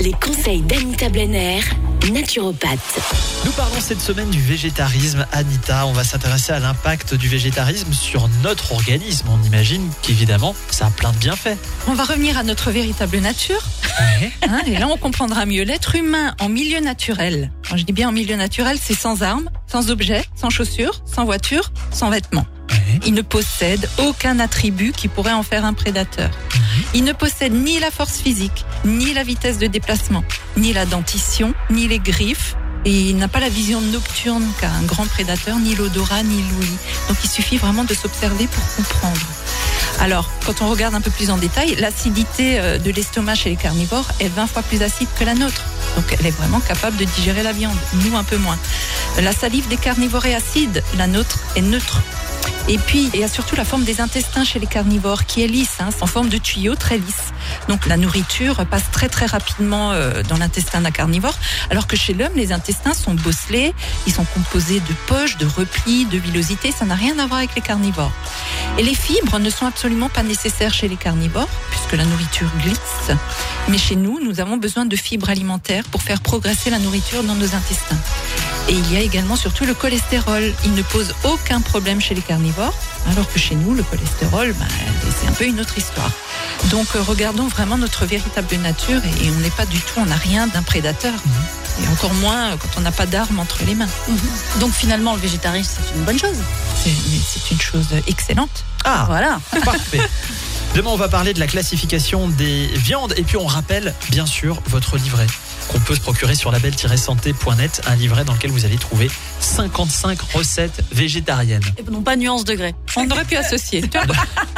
Les conseils d'Anita Blenner, naturopathe. Nous parlons cette semaine du végétarisme. Anita, on va s'intéresser à l'impact du végétarisme sur notre organisme. On imagine qu'évidemment, ça a plein de bienfaits. On va revenir à notre véritable nature. hein, et là, on comprendra mieux. L'être humain en milieu naturel, quand je dis bien en milieu naturel, c'est sans armes, sans objets, sans chaussures, sans voiture, sans vêtements. Ouais. Il ne possède aucun attribut qui pourrait en faire un prédateur. Il ne possède ni la force physique, ni la vitesse de déplacement, ni la dentition, ni les griffes. Et il n'a pas la vision nocturne qu'a un grand prédateur, ni l'odorat, ni l'ouïe. Donc il suffit vraiment de s'observer pour comprendre. Alors, quand on regarde un peu plus en détail, l'acidité euh, de l'estomac chez les carnivores est 20 fois plus acide que la nôtre. Donc elle est vraiment capable de digérer la viande, nous un peu moins. La salive des carnivores est acide, la nôtre est neutre. Et puis, il y a surtout la forme des intestins chez les carnivores qui est lisse, hein, en forme de tuyau très lisse. Donc la nourriture passe très très rapidement euh, dans l'intestin d'un carnivore, alors que chez l'homme, les intestins sont bosselés, ils sont composés de poches, de replis, de villosité, ça n'a rien à voir avec les carnivores. Et les fibres ne sont absolument pas nécessaires chez les carnivores, puisque la nourriture glisse. Mais chez nous, nous avons besoin de fibres alimentaires pour faire progresser la nourriture dans nos intestins. Et il y a également surtout le cholestérol. Il ne pose aucun problème chez les carnivores, alors que chez nous, le cholestérol, ben, c'est un peu une autre histoire. Donc euh, regardons vraiment notre véritable nature et, et on n'est pas du tout, on n'a rien d'un prédateur. Et encore moins euh, quand on n'a pas d'armes entre les mains. Donc finalement, le végétarisme, c'est une bonne chose. C'est une chose excellente. Ah, Voilà. parfait. Demain, on va parler de la classification des viandes et puis on rappelle, bien sûr, votre livret qu'on peut se procurer sur label-santé.net, un livret dans lequel vous allez trouver 55 recettes végétariennes. Et non pas nuance degré. On aurait pu associer.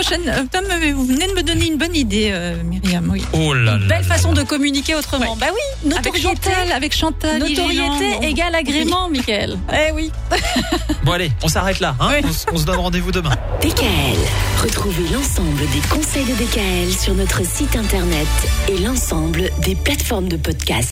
Prochaine, euh, mais vous venez de me donner une bonne idée, euh, Myriam. Oui. Oh là là. Belle là façon là. de communiquer autrement. Bah oui, Avec notoriété. Chantal, avec Chantal. Notoriété on- égale agrément, Michael. Eh oui. Bon allez, on s'arrête là. hein Oui. on se donne rendez-vous demain. DKL. Retrouvez l'ensemble des conseils de DKL sur notre site internet et l'ensemble des plateformes de podcast.